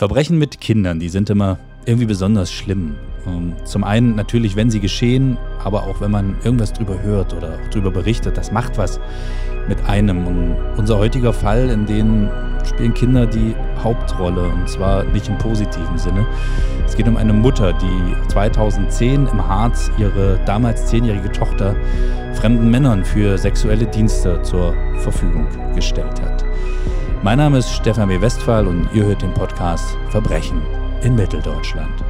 Verbrechen mit Kindern, die sind immer irgendwie besonders schlimm. Ähm, zum einen natürlich, wenn sie geschehen, aber auch wenn man irgendwas drüber hört oder drüber berichtet, das macht was mit einem. Und unser heutiger Fall, in dem spielen Kinder die Hauptrolle und zwar nicht im positiven Sinne. Es geht um eine Mutter, die 2010 im Harz ihre damals zehnjährige Tochter fremden Männern für sexuelle Dienste zur Verfügung gestellt hat. Mein Name ist Stefan W. Westphal und ihr hört den Podcast Verbrechen in Mitteldeutschland.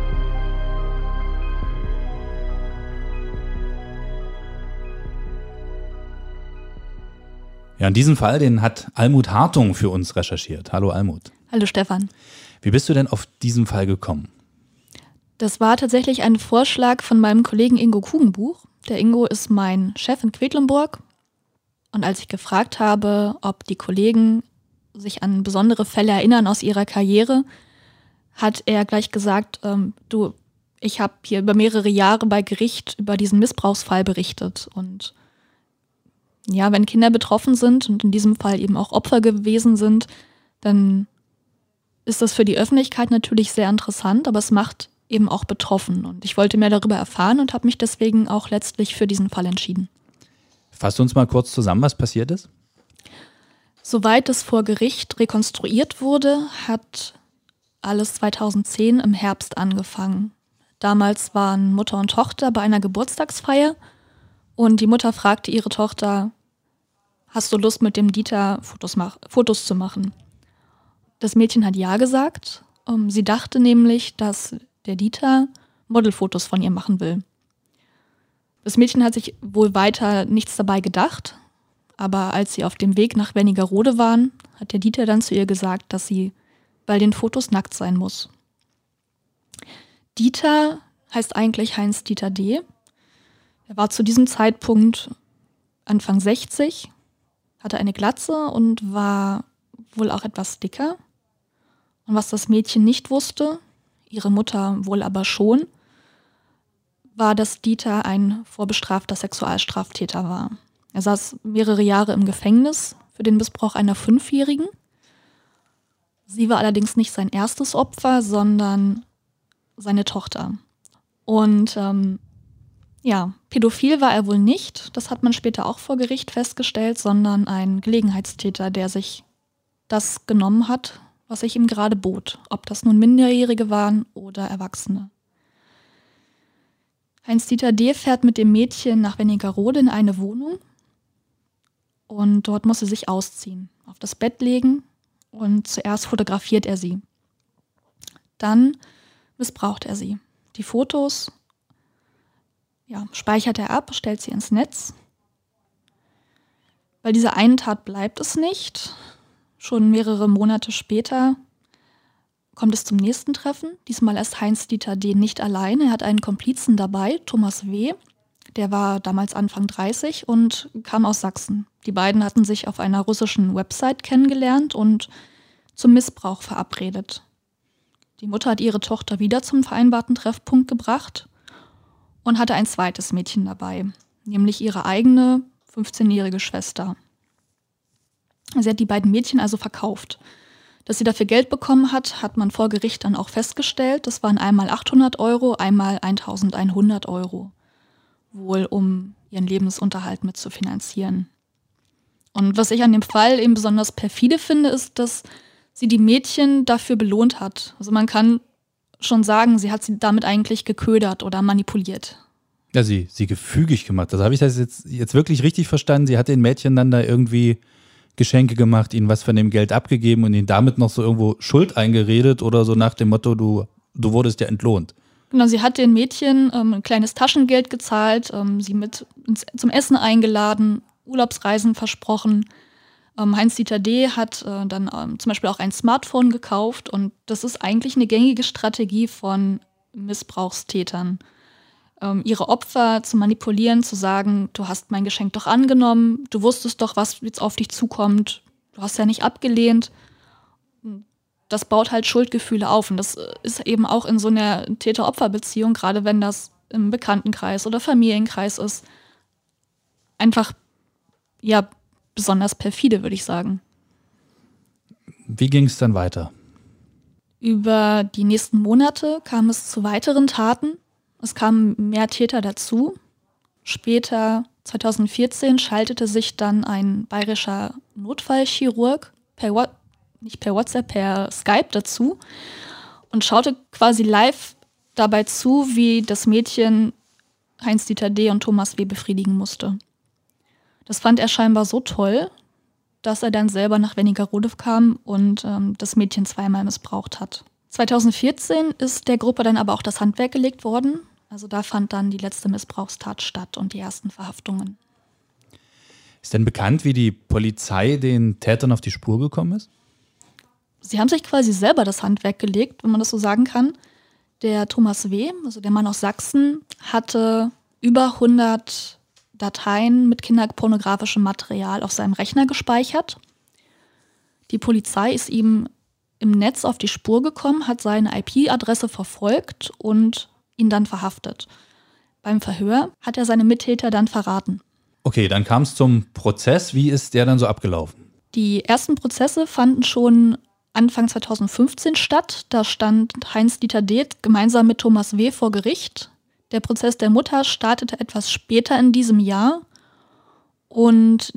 Ja, in diesem Fall, den hat Almut Hartung für uns recherchiert. Hallo Almut. Hallo Stefan. Wie bist du denn auf diesen Fall gekommen? Das war tatsächlich ein Vorschlag von meinem Kollegen Ingo Kugenbuch. Der Ingo ist mein Chef in Quedlinburg. Und als ich gefragt habe, ob die Kollegen sich an besondere Fälle erinnern aus ihrer Karriere, hat er gleich gesagt, ähm, du, ich habe hier über mehrere Jahre bei Gericht über diesen Missbrauchsfall berichtet. Und ja, wenn Kinder betroffen sind und in diesem Fall eben auch Opfer gewesen sind, dann ist das für die Öffentlichkeit natürlich sehr interessant, aber es macht eben auch betroffen. Und ich wollte mehr darüber erfahren und habe mich deswegen auch letztlich für diesen Fall entschieden. Fass uns mal kurz zusammen, was passiert ist. Soweit es vor Gericht rekonstruiert wurde, hat alles 2010 im Herbst angefangen. Damals waren Mutter und Tochter bei einer Geburtstagsfeier und die Mutter fragte ihre Tochter, hast du Lust mit dem Dieter Fotos, mach Fotos zu machen? Das Mädchen hat ja gesagt. Um, sie dachte nämlich, dass der Dieter Modelfotos von ihr machen will. Das Mädchen hat sich wohl weiter nichts dabei gedacht, aber als sie auf dem Weg nach Wernigerode waren, hat der Dieter dann zu ihr gesagt, dass sie bei den Fotos nackt sein muss. Dieter heißt eigentlich Heinz Dieter D. Er war zu diesem Zeitpunkt Anfang 60, hatte eine Glatze und war wohl auch etwas dicker. Und was das Mädchen nicht wusste, ihre Mutter wohl aber schon, war, dass Dieter ein vorbestrafter Sexualstraftäter war. Er saß mehrere Jahre im Gefängnis für den Missbrauch einer Fünfjährigen. Sie war allerdings nicht sein erstes Opfer, sondern seine Tochter. Und ähm, ja, pädophil war er wohl nicht, das hat man später auch vor Gericht festgestellt, sondern ein Gelegenheitstäter, der sich das genommen hat, was sich ihm gerade bot, ob das nun Minderjährige waren oder Erwachsene. Heinz-Dieter D. fährt mit dem Mädchen nach Wernigerode in eine Wohnung und dort muss sie sich ausziehen, auf das Bett legen und zuerst fotografiert er sie. Dann missbraucht er sie. Die Fotos ja, speichert er ab, stellt sie ins Netz. Bei dieser einen Tat bleibt es nicht. Schon mehrere Monate später kommt es zum nächsten Treffen. Diesmal ist Heinz-Dieter D. nicht allein. Er hat einen Komplizen dabei, Thomas W., der war damals Anfang 30 und kam aus Sachsen. Die beiden hatten sich auf einer russischen Website kennengelernt und zum Missbrauch verabredet. Die Mutter hat ihre Tochter wieder zum vereinbarten Treffpunkt gebracht und hatte ein zweites Mädchen dabei, nämlich ihre eigene 15-jährige Schwester. Sie hat die beiden Mädchen also verkauft. Dass sie dafür Geld bekommen hat, hat man vor Gericht dann auch festgestellt. Das waren einmal 800 Euro, einmal 1100 Euro wohl um ihren Lebensunterhalt mit zu finanzieren. Und was ich an dem Fall eben besonders perfide finde, ist, dass sie die Mädchen dafür belohnt hat. Also man kann schon sagen, sie hat sie damit eigentlich geködert oder manipuliert. Ja, sie, sie gefügig gemacht. Also habe ich das jetzt, jetzt wirklich richtig verstanden? Sie hat den Mädchen dann da irgendwie Geschenke gemacht, ihnen was von dem Geld abgegeben und ihnen damit noch so irgendwo Schuld eingeredet oder so nach dem Motto, du, du wurdest ja entlohnt. Genau, sie hat den Mädchen ähm, ein kleines Taschengeld gezahlt, ähm, sie mit ins, zum Essen eingeladen, Urlaubsreisen versprochen. Ähm, Heinz-Dieter D. hat äh, dann ähm, zum Beispiel auch ein Smartphone gekauft und das ist eigentlich eine gängige Strategie von Missbrauchstätern. Ähm, ihre Opfer zu manipulieren, zu sagen, du hast mein Geschenk doch angenommen, du wusstest doch, was jetzt auf dich zukommt, du hast ja nicht abgelehnt das baut halt Schuldgefühle auf. Und das ist eben auch in so einer Täter-Opfer-Beziehung, gerade wenn das im Bekanntenkreis oder Familienkreis ist, einfach ja besonders perfide, würde ich sagen. Wie ging es dann weiter? Über die nächsten Monate kam es zu weiteren Taten. Es kamen mehr Täter dazu. Später, 2014, schaltete sich dann ein bayerischer Notfallchirurg per, nicht per WhatsApp, per Skype dazu und schaute quasi live dabei zu, wie das Mädchen Heinz-Dieter D. und Thomas W. befriedigen musste. Das fand er scheinbar so toll, dass er dann selber nach Wernigerode kam und ähm, das Mädchen zweimal missbraucht hat. 2014 ist der Gruppe dann aber auch das Handwerk gelegt worden. Also da fand dann die letzte Missbrauchstat statt und die ersten Verhaftungen. Ist denn bekannt, wie die Polizei den Tätern auf die Spur gekommen ist? Sie haben sich quasi selber das Handwerk gelegt, wenn man das so sagen kann. Der Thomas W., also der Mann aus Sachsen, hatte über 100 Dateien mit kinderpornografischem Material auf seinem Rechner gespeichert. Die Polizei ist ihm im Netz auf die Spur gekommen, hat seine IP-Adresse verfolgt und ihn dann verhaftet. Beim Verhör hat er seine Mittäter dann verraten. Okay, dann kam es zum Prozess. Wie ist der dann so abgelaufen? Die ersten Prozesse fanden schon Anfang 2015 statt. Da stand Heinz-Dieter Deeth gemeinsam mit Thomas W. vor Gericht. Der Prozess der Mutter startete etwas später in diesem Jahr. Und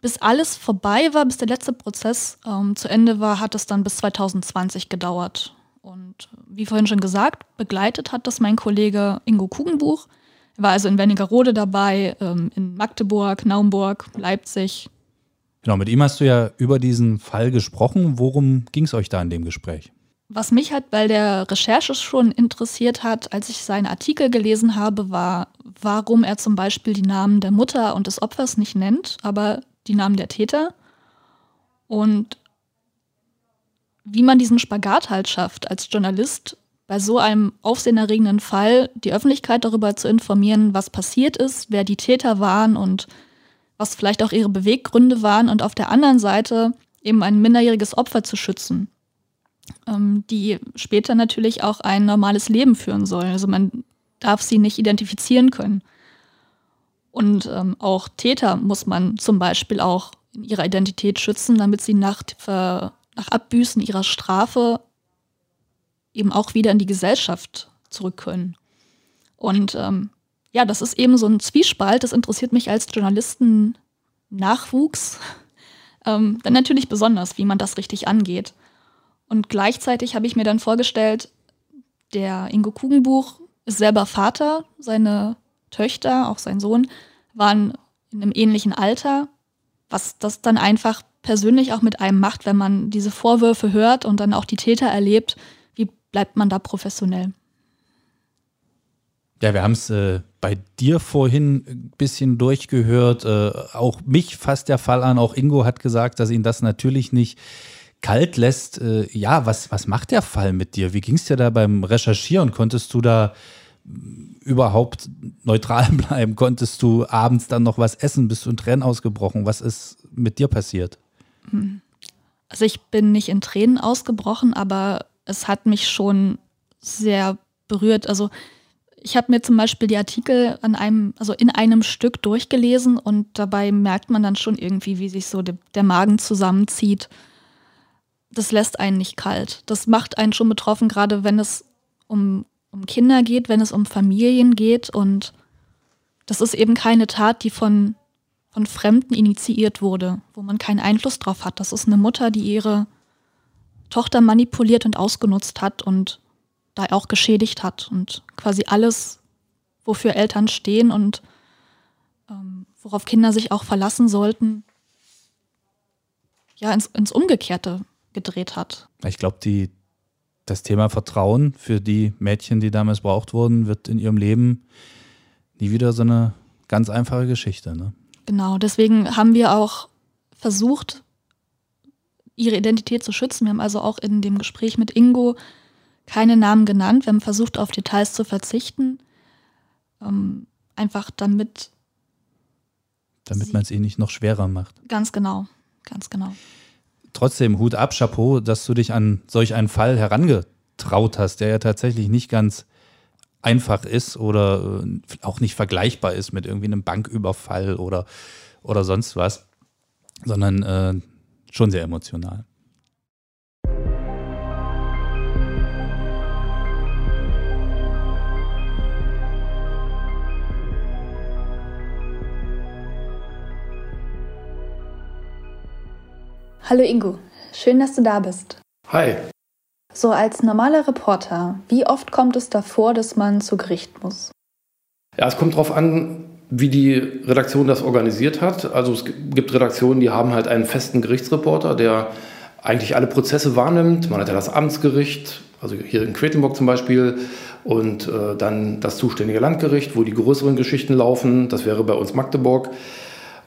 bis alles vorbei war, bis der letzte Prozess ähm, zu Ende war, hat es dann bis 2020 gedauert. Und wie vorhin schon gesagt, begleitet hat das mein Kollege Ingo Kugenbuch. Er war also in Wernigerode dabei, ähm, in Magdeburg, Naumburg, Leipzig, Genau, mit ihm hast du ja über diesen Fall gesprochen. Worum ging es euch da in dem Gespräch? Was mich halt bei der Recherche schon interessiert hat, als ich seinen Artikel gelesen habe, war, warum er zum Beispiel die Namen der Mutter und des Opfers nicht nennt, aber die Namen der Täter. Und wie man diesen Spagat halt schafft, als Journalist bei so einem aufsehenerregenden Fall die Öffentlichkeit darüber zu informieren, was passiert ist, wer die Täter waren und was vielleicht auch ihre Beweggründe waren und auf der anderen Seite eben ein minderjähriges Opfer zu schützen, ähm, die später natürlich auch ein normales Leben führen sollen. Also man darf sie nicht identifizieren können. Und ähm, auch Täter muss man zum Beispiel auch in ihrer Identität schützen, damit sie nach, nach Abbüßen ihrer Strafe eben auch wieder in die Gesellschaft zurück können. Und ähm, ja, das ist eben so ein Zwiespalt. Das interessiert mich als Journalisten Nachwuchs. Ähm, dann natürlich besonders, wie man das richtig angeht. Und gleichzeitig habe ich mir dann vorgestellt, der Ingo Kugenbuch ist selber Vater, seine Töchter, auch sein Sohn, waren in einem ähnlichen Alter, was das dann einfach persönlich auch mit einem macht, wenn man diese Vorwürfe hört und dann auch die Täter erlebt, wie bleibt man da professionell? Ja, wir haben es äh, bei dir vorhin ein bisschen durchgehört. Äh, auch mich fasst der Fall an. Auch Ingo hat gesagt, dass ihn das natürlich nicht kalt lässt. Äh, ja, was, was macht der Fall mit dir? Wie ging es dir da beim Recherchieren? Konntest du da mm, überhaupt neutral bleiben? Konntest du abends dann noch was essen? Bist du in Tränen ausgebrochen? Was ist mit dir passiert? Also ich bin nicht in Tränen ausgebrochen, aber es hat mich schon sehr berührt. Also ich habe mir zum Beispiel die Artikel an einem, also in einem Stück durchgelesen und dabei merkt man dann schon irgendwie, wie sich so de, der Magen zusammenzieht. Das lässt einen nicht kalt. Das macht einen schon betroffen, gerade wenn es um, um Kinder geht, wenn es um Familien geht. Und das ist eben keine Tat, die von, von Fremden initiiert wurde, wo man keinen Einfluss drauf hat. Das ist eine Mutter, die ihre Tochter manipuliert und ausgenutzt hat und da auch geschädigt hat und quasi alles, wofür Eltern stehen und ähm, worauf Kinder sich auch verlassen sollten, ja, ins, ins Umgekehrte gedreht hat. Ich glaube, das Thema Vertrauen für die Mädchen, die damals braucht wurden, wird in ihrem Leben nie wieder so eine ganz einfache Geschichte. Ne? Genau, deswegen haben wir auch versucht, ihre Identität zu schützen. Wir haben also auch in dem Gespräch mit Ingo keine Namen genannt. Wir haben versucht, auf Details zu verzichten. Ähm, einfach damit. Damit man es eh nicht noch schwerer macht. Ganz genau, ganz genau. Trotzdem, Hut ab, Chapeau, dass du dich an solch einen Fall herangetraut hast, der ja tatsächlich nicht ganz einfach ist oder äh, auch nicht vergleichbar ist mit irgendwie einem Banküberfall oder, oder sonst was, sondern äh, schon sehr emotional. Hallo Ingo, schön, dass du da bist. Hi. So als normaler Reporter, wie oft kommt es davor, dass man zu Gericht muss? Ja, es kommt darauf an, wie die Redaktion das organisiert hat. Also es gibt Redaktionen, die haben halt einen festen Gerichtsreporter, der eigentlich alle Prozesse wahrnimmt. Man hat ja das Amtsgericht, also hier in Quedlinburg zum Beispiel, und äh, dann das zuständige Landgericht, wo die größeren Geschichten laufen. Das wäre bei uns Magdeburg.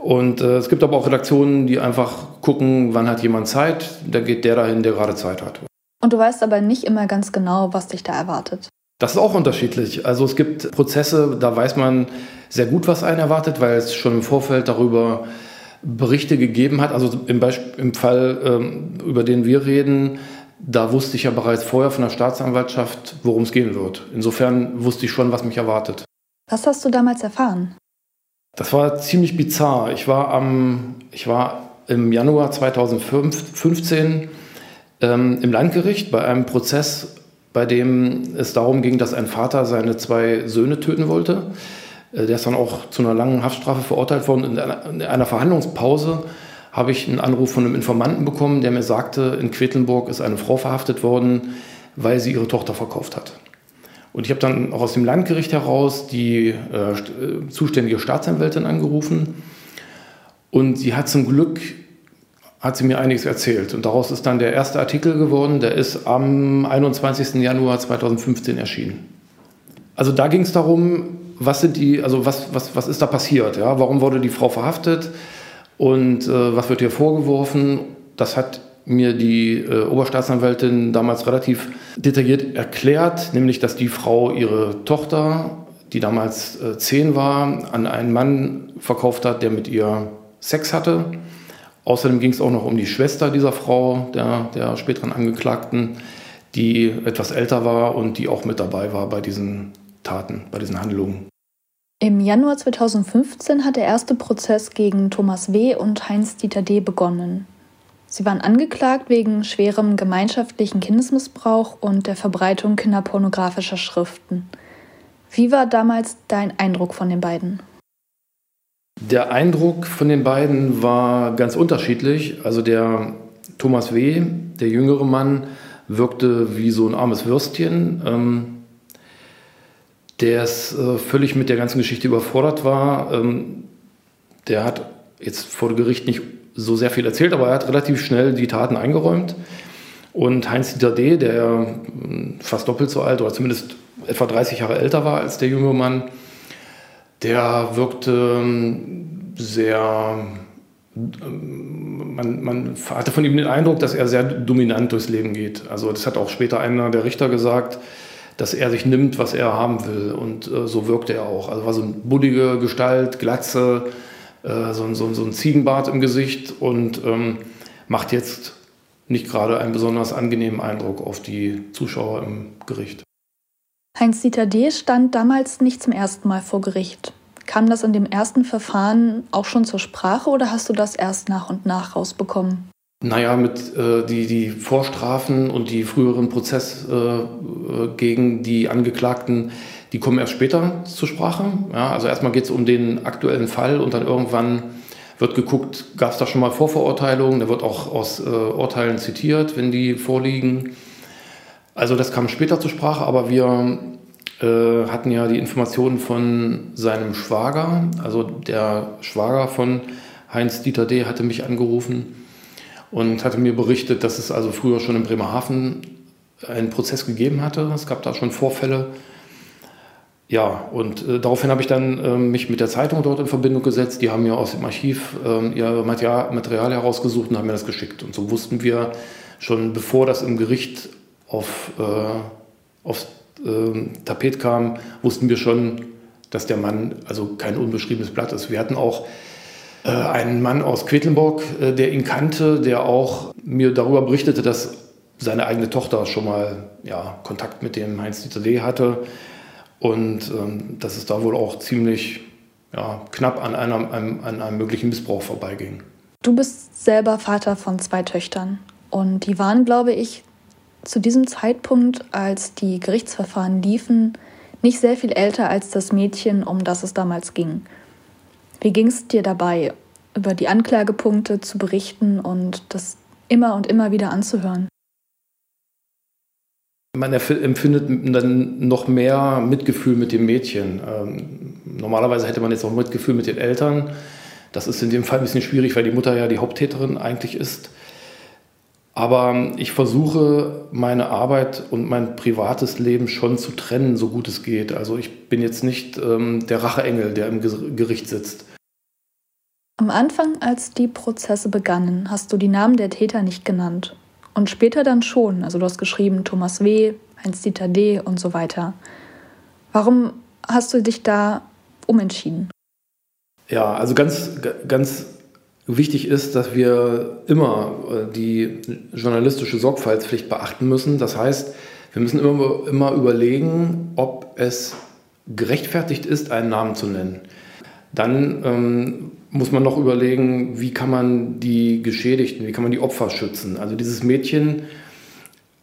Und äh, es gibt aber auch Redaktionen, die einfach gucken, wann hat jemand Zeit. Da geht der dahin, der gerade Zeit hat. Und du weißt aber nicht immer ganz genau, was dich da erwartet. Das ist auch unterschiedlich. Also es gibt Prozesse, da weiß man sehr gut, was einen erwartet, weil es schon im Vorfeld darüber Berichte gegeben hat. Also im, Beispiel, im Fall, ähm, über den wir reden, da wusste ich ja bereits vorher von der Staatsanwaltschaft, worum es gehen wird. Insofern wusste ich schon, was mich erwartet. Was hast du damals erfahren? Das war ziemlich bizarr. Ich war, am, ich war im Januar 2015 ähm, im Landgericht bei einem Prozess, bei dem es darum ging, dass ein Vater seine zwei Söhne töten wollte. Äh, der ist dann auch zu einer langen Haftstrafe verurteilt worden. In einer, in einer Verhandlungspause habe ich einen Anruf von einem Informanten bekommen, der mir sagte, in Quedlinburg ist eine Frau verhaftet worden, weil sie ihre Tochter verkauft hat. Und ich habe dann auch aus dem Landgericht heraus die äh, äh, zuständige Staatsanwältin angerufen. Und sie hat zum Glück, hat sie mir einiges erzählt. Und daraus ist dann der erste Artikel geworden, der ist am 21. Januar 2015 erschienen. Also da ging es darum, was sind die, also was, was, was ist da passiert? Ja? Warum wurde die Frau verhaftet? Und äh, was wird ihr vorgeworfen? Das hat mir die äh, Oberstaatsanwältin damals relativ detailliert erklärt, nämlich dass die Frau ihre Tochter, die damals äh, zehn war, an einen Mann verkauft hat, der mit ihr Sex hatte. Außerdem ging es auch noch um die Schwester dieser Frau, der, der späteren Angeklagten, die etwas älter war und die auch mit dabei war bei diesen Taten, bei diesen Handlungen. Im Januar 2015 hat der erste Prozess gegen Thomas W. und Heinz-Dieter D. begonnen. Sie waren angeklagt wegen schwerem gemeinschaftlichen Kindesmissbrauch und der Verbreitung kinderpornografischer Schriften. Wie war damals dein Eindruck von den beiden? Der Eindruck von den beiden war ganz unterschiedlich. Also der Thomas W., der jüngere Mann, wirkte wie so ein armes Würstchen, ähm, der es äh, völlig mit der ganzen Geschichte überfordert war. Ähm, der hat jetzt vor Gericht nicht so sehr viel erzählt, aber er hat relativ schnell die Taten eingeräumt. Und Heinz-Dieter D., der hm, fast doppelt so alt oder zumindest etwa 30 Jahre älter war als der junge Mann, der wirkte hm, sehr, hm, man, man, hatte von ihm den Eindruck, dass er sehr dominant durchs Leben geht. Also das hat auch später einer der Richter gesagt, dass er sich nimmt, was er haben will. Und äh, so wirkte er auch. Also war so eine buddige Gestalt, Glatze, äh, so, so, so, ein Ziegenbart im Gesicht und ähm, macht jetzt nicht gerade einen besonders angenehmen Eindruck auf die Zuschauer im Gericht. Heinz-Dieter D. stand damals nicht zum ersten Mal vor Gericht. Kam das in dem ersten Verfahren auch schon zur Sprache oder hast du das erst nach und nach rausbekommen? Naja, mit äh, die, die Vorstrafen und die früheren Prozesse äh, gegen die Angeklagten, die kommen erst später zur Sprache. Ja, also erstmal geht es um den aktuellen Fall und dann irgendwann wird geguckt, gab es da schon mal Vorverurteilungen, da wird auch aus äh, Urteilen zitiert, wenn die vorliegen. Also das kam später zur Sprache, aber wir äh, hatten ja die Informationen von seinem Schwager, also der Schwager von Heinz Dieter D. hatte mich angerufen und hatte mir berichtet, dass es also früher schon in Bremerhaven einen Prozess gegeben hatte. Es gab da schon Vorfälle ja, und äh, daraufhin habe ich dann äh, mich mit der Zeitung dort in Verbindung gesetzt. Die haben mir aus dem Archiv äh, ihr Material, Material, herausgesucht und haben mir das geschickt. Und so wussten wir schon, bevor das im Gericht auf, äh, aufs ähm, Tapet kam, wussten wir schon, dass der Mann also kein unbeschriebenes Blatt ist. Wir hatten auch äh, einen Mann aus Quedlinburg, äh, der ihn kannte, der auch mir darüber berichtete, dass seine eigene Tochter schon mal ja, Kontakt mit dem Heinz-Dieter D. hatte und ähm, dass es da wohl auch ziemlich ja, knapp an einem, einem, an einem möglichen Missbrauch vorbeiging. Du bist selber Vater von zwei Töchtern. Und die waren, glaube ich, zu diesem Zeitpunkt, als die Gerichtsverfahren liefen, nicht sehr viel älter als das Mädchen, um das es damals ging. Wie ging es dir dabei, über die Anklagepunkte zu berichten und das immer und immer wieder anzuhören? Man empfindet dann noch mehr Mitgefühl mit dem Mädchen. Ähm, normalerweise hätte man jetzt auch Mitgefühl mit den Eltern. Das ist in dem Fall ein bisschen schwierig, weil die Mutter ja die Haupttäterin eigentlich ist. Aber ich versuche meine Arbeit und mein privates Leben schon zu trennen, so gut es geht. Also ich bin jetzt nicht ähm, der Racheengel, der im Gericht sitzt. Am Anfang, als die Prozesse begannen, hast du die Namen der Täter nicht genannt. Und später dann schon. Also du hast geschrieben Thomas W., Heinz-Dieter D. und so weiter. Warum hast du dich da umentschieden? Ja, also ganz, ganz wichtig ist, dass wir immer äh, die journalistische Sorgfaltspflicht beachten müssen. Das heißt, wir müssen immer, immer überlegen, ob es gerechtfertigt ist, einen Namen zu nennen. Dann ähm, muss man noch überlegen, wie kann man die Geschädigten, wie kann man die Opfer schützen. Also dieses Mädchen,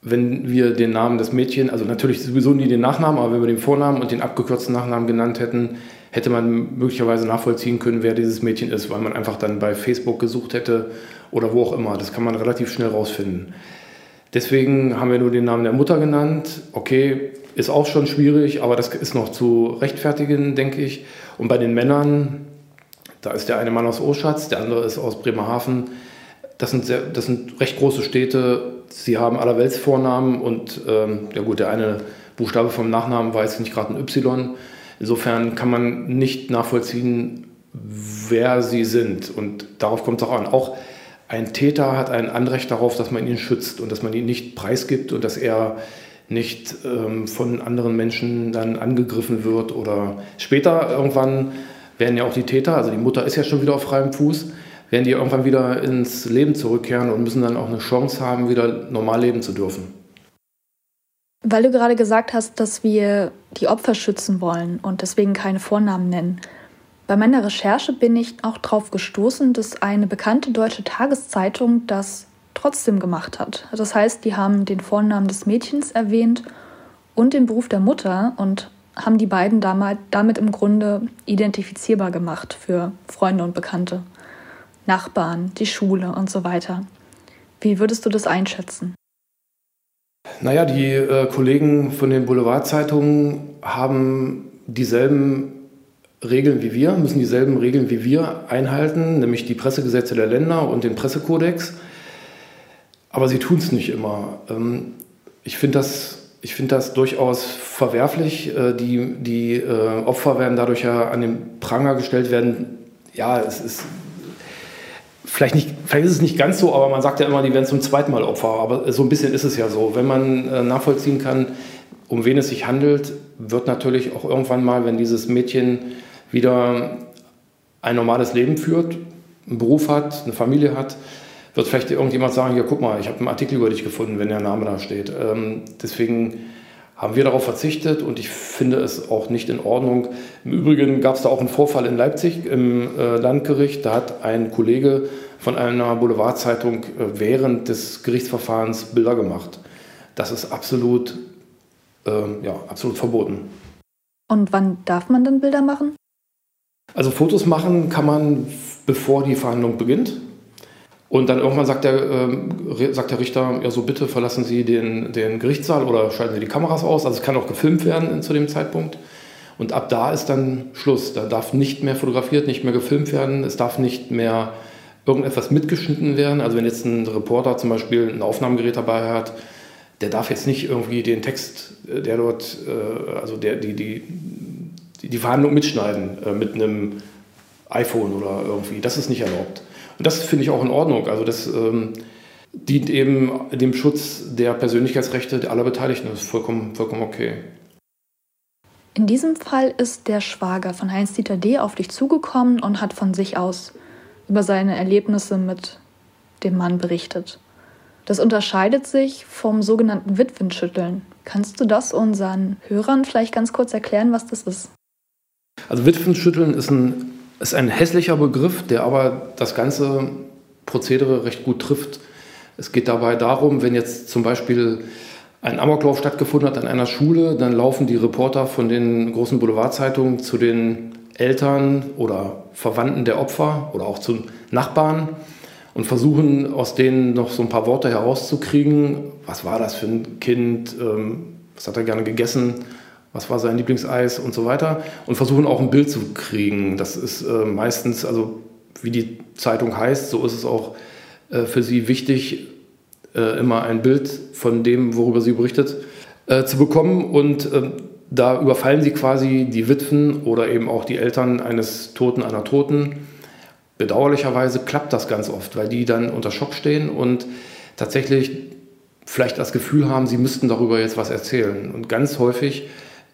wenn wir den Namen des Mädchens, also natürlich sowieso nie den Nachnamen, aber wenn wir den Vornamen und den abgekürzten Nachnamen genannt hätten, hätte man möglicherweise nachvollziehen können, wer dieses Mädchen ist, weil man einfach dann bei Facebook gesucht hätte oder wo auch immer. Das kann man relativ schnell rausfinden. Deswegen haben wir nur den Namen der Mutter genannt. Okay, ist auch schon schwierig, aber das ist noch zu rechtfertigen, denke ich. Und bei den Männern, da ist der eine Mann aus Oschatz, der andere ist aus Bremerhaven. Das sind, sehr, das sind recht große Städte. Sie haben allerwelts Vornamen und ähm, ja gut, der eine Buchstabe vom Nachnamen war jetzt nicht gerade ein Y. Insofern kann man nicht nachvollziehen, wer sie sind. Und darauf kommt es auch an. Auch ein Täter hat ein Anrecht darauf, dass man ihn schützt und dass man ihn nicht preisgibt und dass er nicht ähm, von anderen Menschen dann angegriffen wird oder später irgendwann werden ja auch die Täter, also die Mutter ist ja schon wieder auf freiem Fuß, werden die irgendwann wieder ins Leben zurückkehren und müssen dann auch eine Chance haben, wieder normal leben zu dürfen. Weil du gerade gesagt hast, dass wir die Opfer schützen wollen und deswegen keine Vornamen nennen. Bei meiner Recherche bin ich auch darauf gestoßen, dass eine bekannte deutsche Tageszeitung das trotzdem gemacht hat. Das heißt, die haben den Vornamen des Mädchens erwähnt und den Beruf der Mutter und haben die beiden damit im Grunde identifizierbar gemacht für Freunde und Bekannte, Nachbarn, die Schule und so weiter. Wie würdest du das einschätzen? Naja, die äh, Kollegen von den Boulevardzeitungen haben dieselben Regeln wie wir, müssen dieselben Regeln wie wir einhalten, nämlich die Pressegesetze der Länder und den Pressekodex. Aber sie tun es nicht immer. Ähm, ich finde das, find das durchaus verwerflich. Äh, die, die äh, Opfer werden dadurch ja an den Pranger gestellt werden. Ja, es ist vielleicht, nicht, vielleicht ist es nicht ganz so, aber man sagt ja immer, die werden zum zweiten Mal Opfer. Aber so ein bisschen ist es ja so. Wenn man äh, nachvollziehen kann, um wen es sich handelt, wird natürlich auch irgendwann mal, wenn dieses Mädchen wieder ein normales Leben führt, einen Beruf hat, eine Familie hat, wird vielleicht irgendjemand sagen, ja guck mal, ich habe einen Artikel über dich gefunden, wenn der Name da steht. Ähm, deswegen haben wir darauf verzichtet und ich finde es auch nicht in Ordnung. Im Übrigen gab es da auch einen Vorfall in Leipzig im äh, Landgericht. Da hat ein Kollege von einer Boulevardzeitung äh, während des Gerichtsverfahrens Bilder gemacht. Das ist absolut, äh, ja, absolut verboten. Und wann darf man dann Bilder machen? Also Fotos machen kann man, bevor die Verhandlung beginnt. Und dann irgendwann sagt der, äh, sagt der Richter, ja so bitte verlassen Sie den, den Gerichtssaal oder schalten Sie die Kameras aus. Also es kann auch gefilmt werden zu dem Zeitpunkt. Und ab da ist dann Schluss. Da darf nicht mehr fotografiert, nicht mehr gefilmt werden. Es darf nicht mehr irgendetwas mitgeschnitten werden. Also wenn jetzt ein Reporter zum Beispiel ein Aufnahmegerät dabei hat, der darf jetzt nicht irgendwie den Text, äh, der dort, äh, also der, die, die, die Verhandlung mitschneiden äh, mit einem iPhone oder irgendwie. Das ist nicht erlaubt. Und das finde ich auch in Ordnung. Also das ähm, dient eben dem Schutz der Persönlichkeitsrechte aller Beteiligten. Das ist vollkommen, vollkommen okay. In diesem Fall ist der Schwager von Heinz-Dieter D. auf dich zugekommen und hat von sich aus über seine Erlebnisse mit dem Mann berichtet. Das unterscheidet sich vom sogenannten Witwenschütteln. Kannst du das unseren Hörern vielleicht ganz kurz erklären, was das ist? Also Witwenschütteln ist ein ist ein hässlicher Begriff, der aber das ganze Prozedere recht gut trifft. Es geht dabei darum, wenn jetzt zum Beispiel ein Amoklauf stattgefunden hat an einer Schule, dann laufen die Reporter von den großen Boulevardzeitungen zu den Eltern oder Verwandten der Opfer oder auch zu Nachbarn und versuchen aus denen noch so ein paar Worte herauszukriegen. Was war das für ein Kind? Ähm, was hat er gerne gegessen? Was war sein Lieblingseis und so weiter? Und versuchen auch ein Bild zu kriegen. Das ist äh, meistens, also wie die Zeitung heißt, so ist es auch äh, für sie wichtig, äh, immer ein Bild von dem, worüber sie berichtet, äh, zu bekommen. Und ähm, da überfallen sie quasi die Witwen oder eben auch die Eltern eines Toten, einer Toten. Bedauerlicherweise klappt das ganz oft, weil die dann unter Schock stehen und tatsächlich vielleicht das Gefühl haben, sie müssten darüber jetzt was erzählen. Und ganz häufig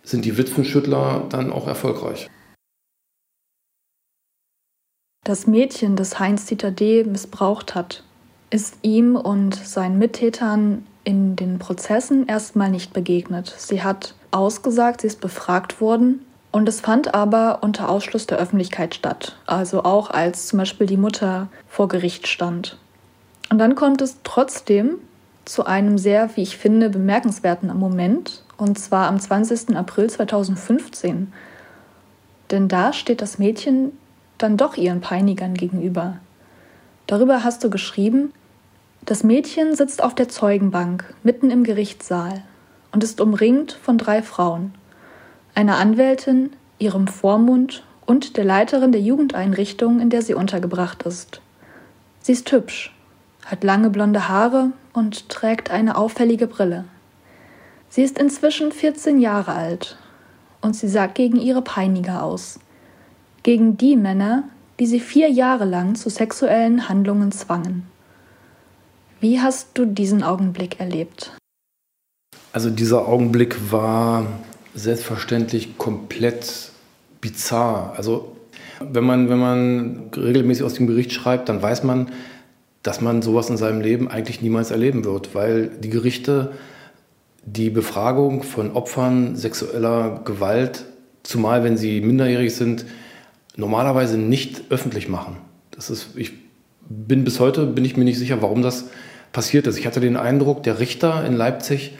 sind die Witwenschüttler dann auch erfolgreich. Das Mädchen, das Heinz-Dieter D. missbraucht hat, ist ihm und seinen Mittätern in den Prozessen erstmal nicht begegnet. Sie hat ausgesagt, sie ist befragt worden und es fand aber unter Ausschluss der Öffentlichkeit statt, also auch als zum Beispiel die Mutter vor Gericht stand. Und dann kommt es trotzdem zu einem sehr, wie ich finde, bemerkenswerten Moment, und zwar am 20. April 2015. Denn da steht das Mädchen dann doch ihren Peinigern gegenüber. Darüber hast du geschrieben, das Mädchen sitzt auf der Zeugenbank mitten im Gerichtssaal und ist umringt von drei Frauen, einer Anwältin, ihrem Vormund und der Leiterin der Jugendeinrichtung, in der sie untergebracht ist. Sie ist hübsch, hat lange blonde Haare und trägt eine auffällige Brille. Sie ist inzwischen 14 Jahre alt und sie sagt gegen ihre Peiniger aus. Gegen die Männer, die sie vier Jahre lang zu sexuellen Handlungen zwangen. Wie hast du diesen Augenblick erlebt? Also dieser Augenblick war selbstverständlich komplett bizarr. Also wenn man, wenn man regelmäßig aus dem Bericht schreibt, dann weiß man, dass man sowas in seinem Leben eigentlich niemals erleben wird, weil die Gerichte die Befragung von Opfern sexueller Gewalt, zumal wenn sie minderjährig sind, normalerweise nicht öffentlich machen. Das ist, ich bin bis heute bin ich mir nicht sicher, warum das passiert ist. Ich hatte den Eindruck, der Richter in Leipzig,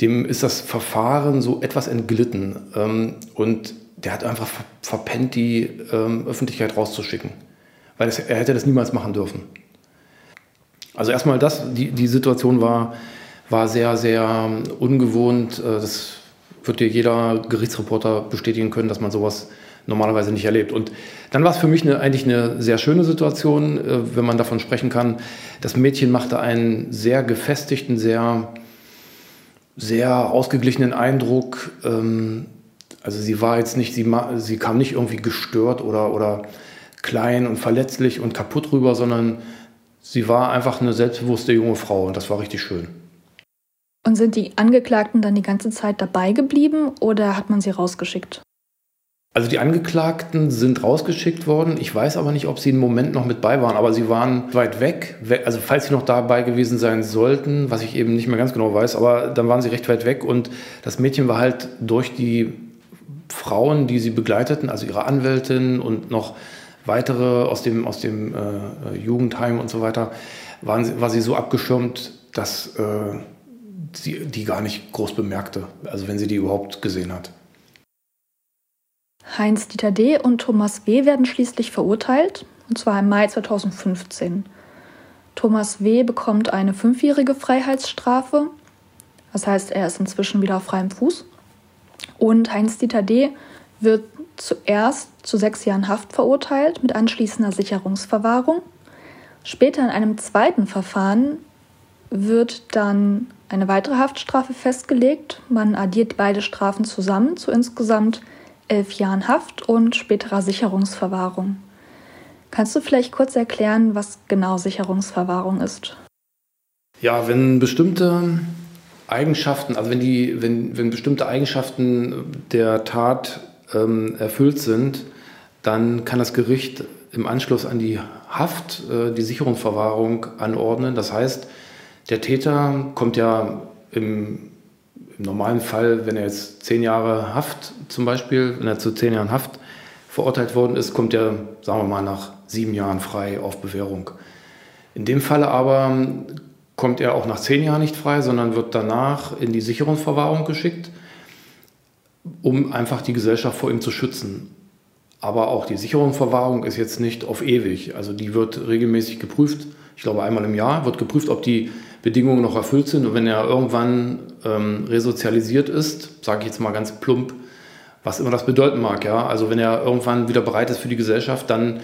dem ist das Verfahren so etwas entglitten ähm, und der hat einfach verpennt, die ähm, Öffentlichkeit rauszuschicken, weil es, er hätte das niemals machen dürfen. Also erstmal das, die, die Situation war, war sehr, sehr ungewohnt. Äh, das wird dir jeder Gerichtsreporter bestätigen können, dass man sowas normalerweise nicht erlebt. Und dann war es für mich eine, eigentlich eine sehr schöne Situation, äh, wenn man davon sprechen kann. Das Mädchen machte einen sehr gefestigten, sehr, sehr ausgeglichenen Eindruck. Ähm, also sie war jetzt nicht, sie, sie kam nicht irgendwie gestört oder, oder klein und verletzlich und kaputt rüber, sondern sie war einfach eine selbstbewusste junge Frau und das war richtig schön. Und sind die Angeklagten dann die ganze Zeit dabei geblieben oder hat man sie rausgeschickt? Also die Angeklagten sind rausgeschickt worden. Ich weiß aber nicht, ob sie einen Moment noch mit bei waren, aber sie waren weit weg. Also falls sie noch dabei gewesen sein sollten, was ich eben nicht mehr ganz genau weiß, aber dann waren sie recht weit weg und das Mädchen war halt durch die Frauen, die sie begleiteten, also ihre Anwältin und noch weitere aus dem, aus dem äh, Jugendheim und so weiter, waren war sie so abgeschirmt, dass äh, sie die gar nicht groß bemerkte, also wenn sie die überhaupt gesehen hat. Heinz-Dieter D. und Thomas W. werden schließlich verurteilt, und zwar im Mai 2015. Thomas W. bekommt eine fünfjährige Freiheitsstrafe, das heißt, er ist inzwischen wieder auf freiem Fuß. Und Heinz-Dieter D. wird zuerst zu sechs Jahren Haft verurteilt mit anschließender Sicherungsverwahrung. Später in einem zweiten Verfahren wird dann eine weitere Haftstrafe festgelegt. Man addiert beide Strafen zusammen zu insgesamt elf Jahren Haft und späterer Sicherungsverwahrung. Kannst du vielleicht kurz erklären, was genau Sicherungsverwahrung ist? Ja, wenn bestimmte Eigenschaften, also wenn, die, wenn, wenn bestimmte Eigenschaften der Tat ähm, erfüllt sind, dann kann das Gericht im Anschluss an die Haft äh, die Sicherungsverwahrung anordnen. Das heißt, der Täter kommt ja im im normalen Fall, wenn er jetzt zehn Jahre Haft zum Beispiel, wenn er zu zehn Jahren Haft verurteilt worden ist, kommt er, sagen wir mal, nach sieben Jahren frei auf Bewährung. In dem Falle aber kommt er auch nach zehn Jahren nicht frei, sondern wird danach in die Sicherungsverwahrung geschickt, um einfach die Gesellschaft vor ihm zu schützen. Aber auch die Sicherungsverwahrung ist jetzt nicht auf ewig. Also die wird regelmäßig geprüft. Ich glaube, einmal im Jahr wird geprüft, ob die Bedingungen noch erfüllt sind. Und wenn er irgendwann ähm, resozialisiert ist, sage ich jetzt mal ganz plump, was immer das bedeuten mag, ja. Also wenn er irgendwann wieder bereit ist für die Gesellschaft, dann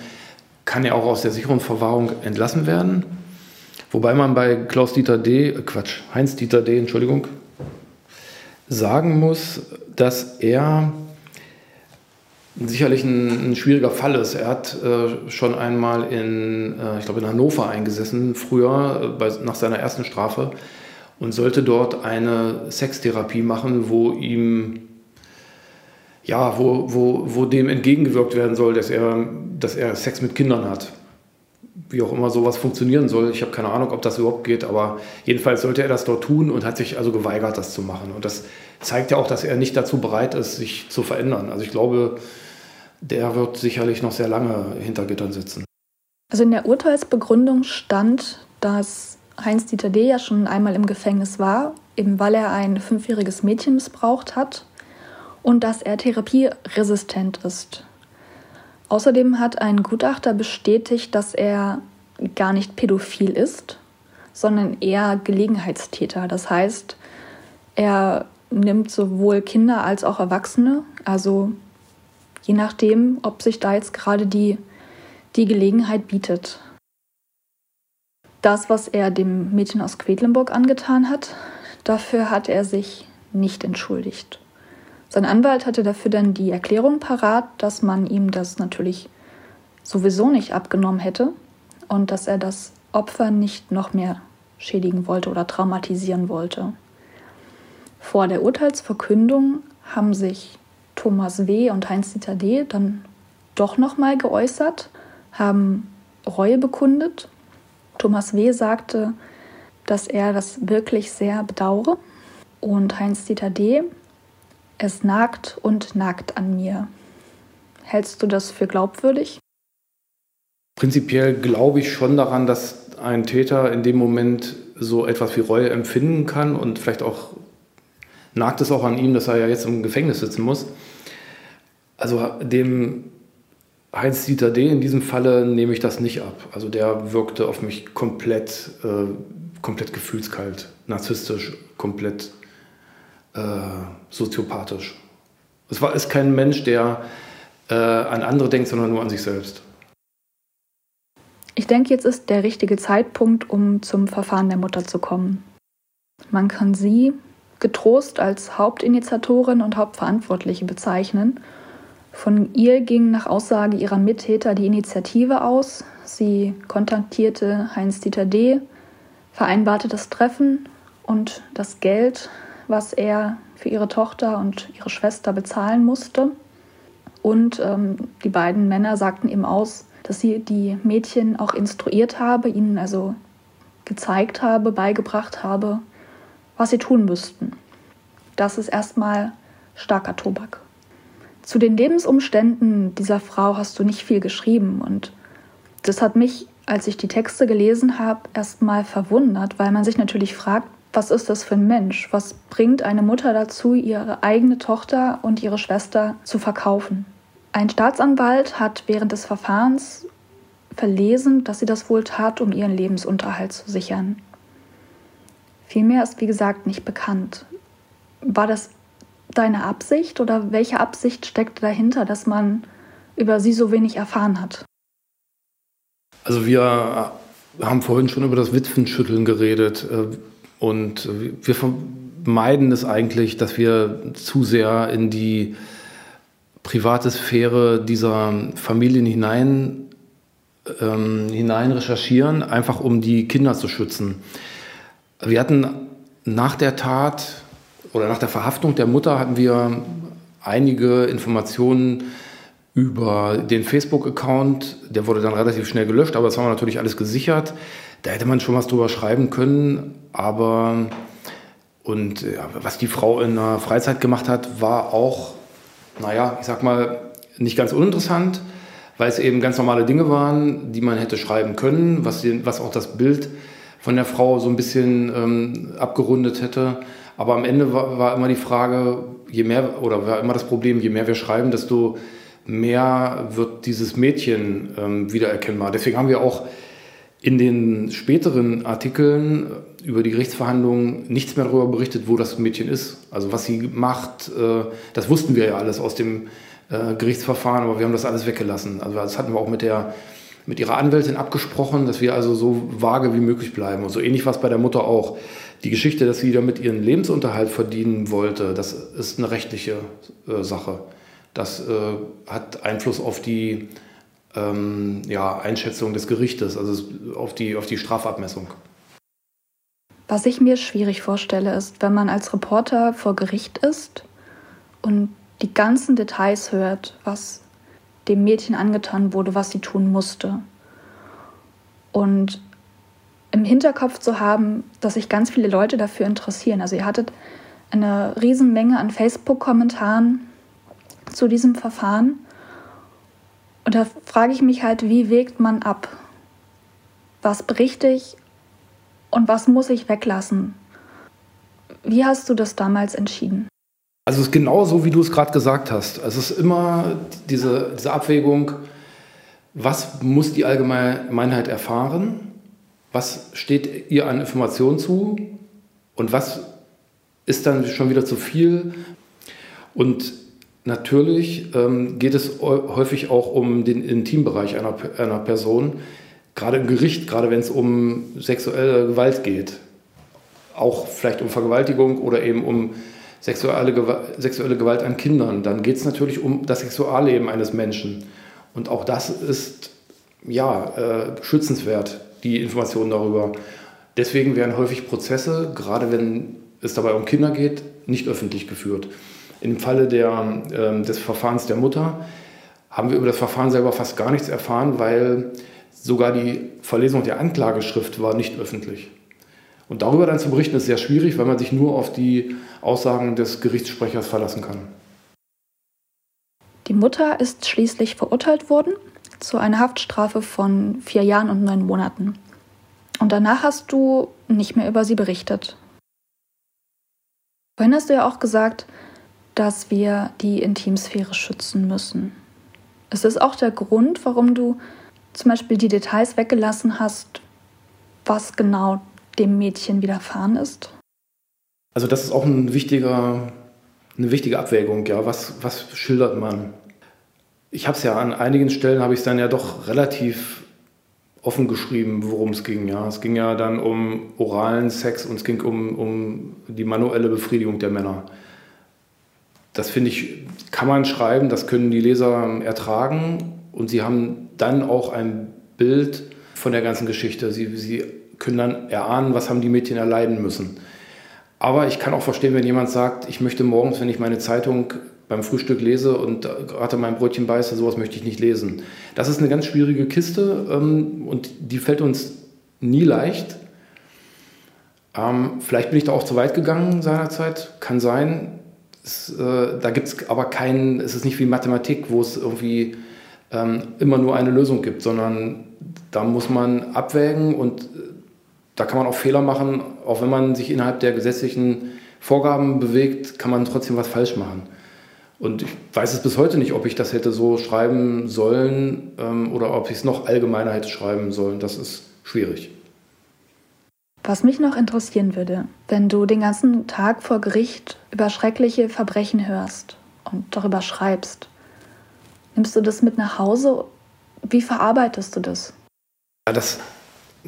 kann er auch aus der Sicherungsverwahrung entlassen werden. Wobei man bei Klaus-Dieter D., äh Quatsch, Heinz-Dieter D., Entschuldigung, sagen muss, dass er sicherlich ein, ein, schwieriger Fall ist. Er hat äh, schon einmal in, äh, ich glaube, in Hannover eingesessen, früher, äh, bei, nach seiner ersten Strafe, und sollte dort eine Sextherapie machen, wo ihm, ja, wo, wo, wo dem entgegengewirkt werden soll, dass er, dass er Sex mit Kindern hat. Wie auch immer sowas funktionieren soll. Ich habe keine Ahnung, ob das überhaupt geht, aber jedenfalls sollte er das dort tun und hat sich also geweigert, das zu machen. Und das zeigt ja auch, dass er nicht dazu bereit ist, sich zu verändern. Also ich glaube, der wird sicherlich noch sehr lange hinter Gittern sitzen. Also in der Urteilsbegründung stand, dass Heinz-Dieter D. ja schon einmal im Gefängnis war, eben weil er ein fünfjähriges Mädchen missbraucht hat und dass er therapieresistent ist. Außerdem hat ein Gutachter bestätigt, dass er gar nicht pädophil ist, sondern eher Gelegenheitstäter. Das heißt, er nimmt sowohl Kinder als auch Erwachsene, also je nachdem, ob sich da jetzt gerade die, die Gelegenheit bietet. Das, was er dem Mädchen aus Quedlinburg angetan hat, dafür hat er sich nicht entschuldigt. Sein Anwalt hatte dafür dann die Erklärung parat, dass man ihm das natürlich sowieso nicht abgenommen hätte und dass er das Opfer nicht noch mehr schädigen wollte oder traumatisieren wollte. Vor der Urteilsverkündung haben sich Thomas W. und Heinz-Dieter D. dann doch nochmal geäußert, haben Reue bekundet. Thomas W. sagte, dass er das wirklich sehr bedauere. Und Heinz-Dieter D. Es nagt und nagt an mir. Hältst du das für glaubwürdig? Prinzipiell glaube ich schon daran, dass ein Täter in dem Moment so etwas wie Reue empfinden kann und vielleicht auch nagt es auch an ihm, dass er ja jetzt im Gefängnis sitzen muss. Also dem Heinz-Dieter D. in diesem Falle nehme ich das nicht ab. Also der wirkte auf mich komplett, äh, komplett gefühlskalt, narzisstisch, komplett äh, soziopathisch. Es war, ist kein Mensch, der äh, an andere denkt, sondern nur an sich selbst. Ich denke, jetzt ist der richtige Zeitpunkt, um zum Verfahren der Mutter zu kommen. Man kann sie getrost als Hauptinitiatorin und Hauptverantwortliche bezeichnen von ihr ging nach Aussage ihrer Mittäter die Initiative aus. Sie kontaktierte Heinz-Dieter D., vereinbarte das Treffen und das Geld, was er für ihre Tochter und ihre Schwester bezahlen musste. Und ähm, die beiden Männer sagten ihm aus, dass sie die Mädchen auch instruiert habe, ihnen also gezeigt habe, beigebracht habe, was sie tun müssten. Das ist erstmal starker Tobak. Zu den Lebensumständen dieser Frau hast du nicht viel geschrieben und das hat mich, als ich die Texte gelesen habe, erstmal verwundert, weil man sich natürlich fragt, was ist das für ein Mensch? Was bringt eine Mutter dazu, ihre eigene Tochter und ihre Schwester zu verkaufen? Ein Staatsanwalt hat während des Verfahrens verlesen, dass sie das wohl tat, um ihren Lebensunterhalt zu sichern. Vielmehr ist, wie gesagt, nicht bekannt. War das deine Absicht oder welche Absicht steckt dahinter, dass man über sie so wenig erfahren hat? Also wir haben vorhin schon über das Witwenschütteln geredet äh, und wir vermeiden es eigentlich, dass wir zu sehr in die private Sphäre dieser Familien hinein, ähm, hinein recherchieren, einfach um die Kinder zu schützen. Wir hatten nach der Tat oder nach der Verhaftung der Mutter hatten wir einige Informationen über den Facebook-Account. Der wurde dann relativ schnell gelöscht, aber das haben wir natürlich alles gesichert. Da hätte man schon was drüber schreiben können, aber und ja, was die Frau in der Freizeit gemacht hat, war auch, naja, ich sag mal, nicht ganz uninteressant, weil es eben ganz normale Dinge waren, die man hätte schreiben können, was, was auch das Bild von der Frau so ein bisschen ähm, abgerundet hätte. Aber am Ende war, war, immer die Frage, je mehr, oder war immer das Problem, je mehr wir schreiben, desto mehr wird dieses Mädchen ähm, wiedererkennbar. Deswegen haben wir auch in den späteren Artikeln über die Gerichtsverhandlungen nichts mehr darüber berichtet, wo das Mädchen ist. Also was sie macht, äh, das wussten wir ja alles aus dem äh, Gerichtsverfahren, aber wir haben das alles weggelassen. Also das hatten wir auch mit der mit ihrer Anwältin abgesprochen, dass wir also so vage wie möglich bleiben. Und so ähnlich war es bei der Mutter auch. Die Geschichte, dass sie damit ihren Lebensunterhalt verdienen wollte, das ist eine rechtliche äh, Sache. Das äh, hat Einfluss auf die ähm, ja, Einschätzung des Gerichtes, also auf die, auf die Strafabmessung. Was ich mir schwierig vorstelle, ist, wenn man als Reporter vor Gericht ist und die ganzen Details hört, was dem Mädchen angetan wurde, was sie tun musste. Und im Hinterkopf zu haben, dass sich ganz viele Leute dafür interessieren. Also ihr hattet eine Riesenmenge an Facebook-Kommentaren zu diesem Verfahren. Und da frage ich mich halt, wie wägt man ab? Was berichte ich und was muss ich weglassen? Wie hast du das damals entschieden? Also es ist genau so, wie du es gerade gesagt hast. Es ist immer diese, diese Abwägung, was muss die Allgemeinheit erfahren, was steht ihr an Informationen zu und was ist dann schon wieder zu viel. Und natürlich ähm, geht es häufig auch um den Intimbereich einer, einer Person, gerade im Gericht, gerade wenn es um sexuelle Gewalt geht. Auch vielleicht um Vergewaltigung oder eben um sexuelle Gewalt, sexuelle Gewalt an Kindern, dann geht es natürlich um das Sexualleben eines Menschen. Und auch das ist ja äh, schützenswert, die Informationen darüber. Deswegen werden häufig Prozesse, gerade wenn es dabei um Kinder geht, nicht öffentlich geführt. Im Falle der, äh, des Verfahrens der Mutter haben wir über das Verfahren selber fast gar nichts erfahren, weil sogar die Verlesung der Anklageschrift war nicht öffentlich. Und darüber dann zu berichten, ist sehr schwierig, weil man sich nur auf die Aussagen des Gerichtssprechers verlassen kann. Die Mutter ist schließlich verurteilt worden zu einer Haftstrafe von vier Jahren und neun Monaten. Und danach hast du nicht mehr über sie berichtet. Vorhin hast du ja auch gesagt, dass wir die Intimsphäre schützen müssen. Ist das auch der Grund, warum du zum Beispiel die Details weggelassen hast, was genau dem Mädchen widerfahren ist? Also das ist auch ein wichtiger, eine wichtige Abwägung, ja. Was, was schildert man? Ich habe es ja an einigen Stellen, habe ich es dann ja doch relativ offen geschrieben, worum es ging. Ja. Es ging ja dann um oralen Sex und es ging um, um die manuelle Befriedigung der Männer. Das finde ich, kann man schreiben, das können die Leser ertragen und sie haben dann auch ein Bild von der ganzen Geschichte. Sie, sie können dann erahnen, was haben die Mädchen erleiden müssen. Aber ich kann auch verstehen, wenn jemand sagt, ich möchte morgens, wenn ich meine Zeitung beim Frühstück lese und gerade mein Brötchen beiße, sowas möchte ich nicht lesen. Das ist eine ganz schwierige Kiste ähm, und die fällt uns nie leicht. Ähm, vielleicht bin ich da auch zu weit gegangen seinerzeit, kann sein. Es, äh, da gibt es aber keinen, es ist nicht wie Mathematik, wo es irgendwie ähm, immer nur eine Lösung gibt, sondern da muss man abwägen und da kann man auch Fehler machen, auch wenn man sich innerhalb der gesetzlichen Vorgaben bewegt, kann man trotzdem was falsch machen. Und ich weiß es bis heute nicht, ob ich das hätte so schreiben sollen ähm, oder ob ich es noch allgemeiner hätte schreiben sollen. Das ist schwierig. Was mich noch interessieren würde, wenn du den ganzen Tag vor Gericht über schreckliche Verbrechen hörst und darüber schreibst, nimmst du das mit nach Hause? Wie verarbeitest du das? Ja, das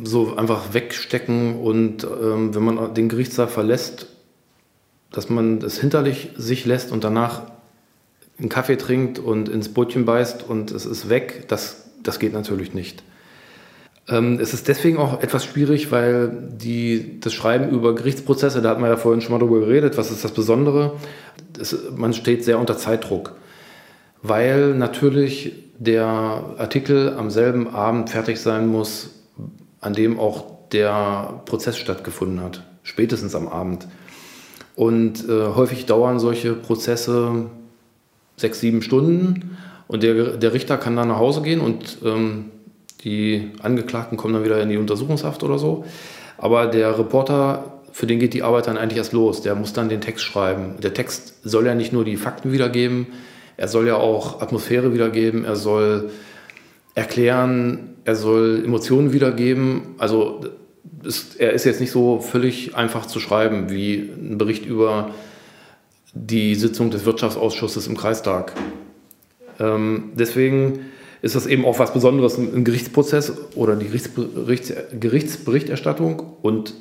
so einfach wegstecken und ähm, wenn man den Gerichtssaal verlässt, dass man das hinterlich sich lässt und danach einen Kaffee trinkt und ins Brötchen beißt und es ist weg, das, das geht natürlich nicht. Ähm, es ist deswegen auch etwas schwierig, weil die, das Schreiben über Gerichtsprozesse, da hat man ja vorhin schon mal drüber geredet, was ist das Besondere? Es, man steht sehr unter Zeitdruck, weil natürlich der Artikel am selben Abend fertig sein muss, an dem auch der Prozess stattgefunden hat, spätestens am Abend. Und äh, häufig dauern solche Prozesse sechs, sieben Stunden und der, der Richter kann dann nach Hause gehen und ähm, die Angeklagten kommen dann wieder in die Untersuchungshaft oder so. Aber der Reporter, für den geht die Arbeit dann eigentlich erst los. Der muss dann den Text schreiben. Der Text soll ja nicht nur die Fakten wiedergeben, Er soll ja auch Atmosphäre wiedergeben, er soll erklären, er soll Emotionen wiedergeben. Also ist, er ist jetzt nicht so völlig einfach zu schreiben wie ein Bericht über die Sitzung des Wirtschaftsausschusses im Kreistag. Ähm, deswegen ist das eben auch was Besonderes im Gerichtsprozess oder die Gerichtsberichts Gerichtsberichterstattung. Und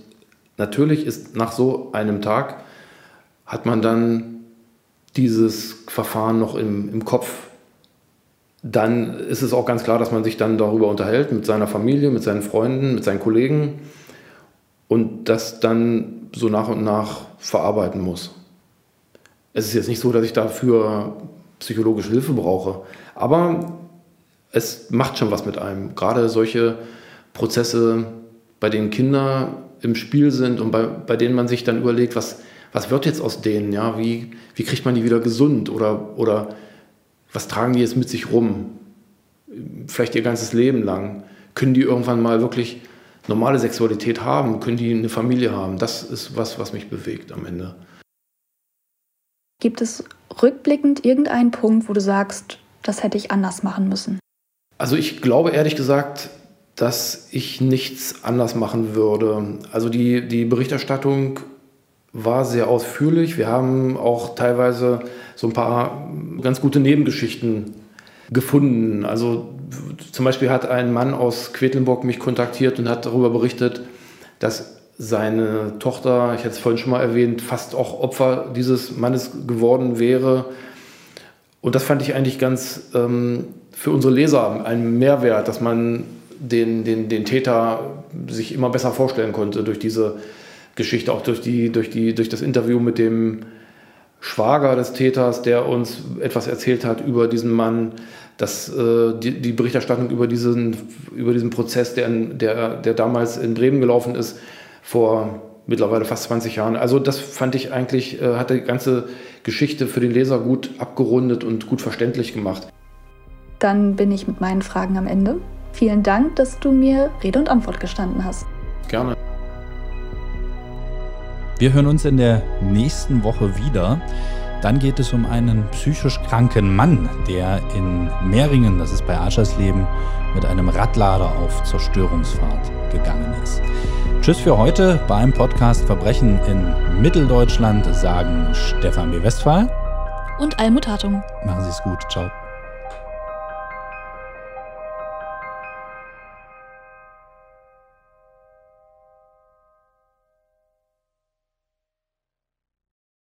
natürlich ist nach so einem Tag hat man dann dieses Verfahren noch im, im Kopf. Dann ist es auch ganz klar, dass man sich dann darüber unterhält mit seiner Familie, mit seinen Freunden, mit seinen Kollegen und das dann so nach und nach verarbeiten muss. Es ist jetzt nicht so, dass ich dafür psychologische Hilfe brauche, aber es macht schon was mit einem. Gerade solche Prozesse, bei denen Kinder im Spiel sind und bei, bei denen man sich dann überlegt, was, was wird jetzt aus denen? Ja? Wie, wie kriegt man die wieder gesund? Oder, oder was tragen die jetzt mit sich rum? Vielleicht ihr ganzes Leben lang. Können die irgendwann mal wirklich normale Sexualität haben? Können die eine Familie haben? Das ist was, was mich bewegt am Ende. Gibt es rückblickend irgendeinen Punkt, wo du sagst, das hätte ich anders machen müssen? Also ich glaube ehrlich gesagt, dass ich nichts anders machen würde. Also die, die Berichterstattung war sehr ausführlich. Wir haben auch teilweise so ein paar ganz gute Nebengeschichten gefunden. Also zum Beispiel hat ein Mann aus Quedlinburg mich kontaktiert und hat darüber berichtet, dass seine Tochter, ich hatte es vorhin schon mal erwähnt, fast auch Opfer dieses Mannes geworden wäre. Und das fand ich eigentlich ganz ähm, für unsere Leser ein Mehrwert, dass man den, den, den Täter sich immer besser vorstellen konnte durch diese Geschichte, auch durch, die, durch, die, durch das Interview mit dem Schwager des Täters, der uns etwas erzählt hat über diesen Mann, dass äh, die, die, Berichterstattung über diesen, über diesen Prozess, der, der, der damals in Bremen gelaufen ist, vor mittlerweile fast 20 Jahren. Also das fand ich eigentlich, äh, hat die ganze Geschichte für den Leser gut abgerundet und gut verständlich gemacht. Dann bin ich mit meinen Fragen am Ende. Vielen Dank, dass du mir Rede und Antwort gestanden hast. Gerne. Wir hören uns in der nächsten Woche wieder. Dann geht es um einen psychisch kranken Mann, der in Mehringen, das ist bei Aschersleben, mit einem Radlader auf Zerstörungsfahrt gegangen ist. Tschüss für heute beim Podcast Verbrechen in Mitteldeutschland sagen Stefan B. Westphal und Almut Hartung. Machen Sie es gut. Ciao.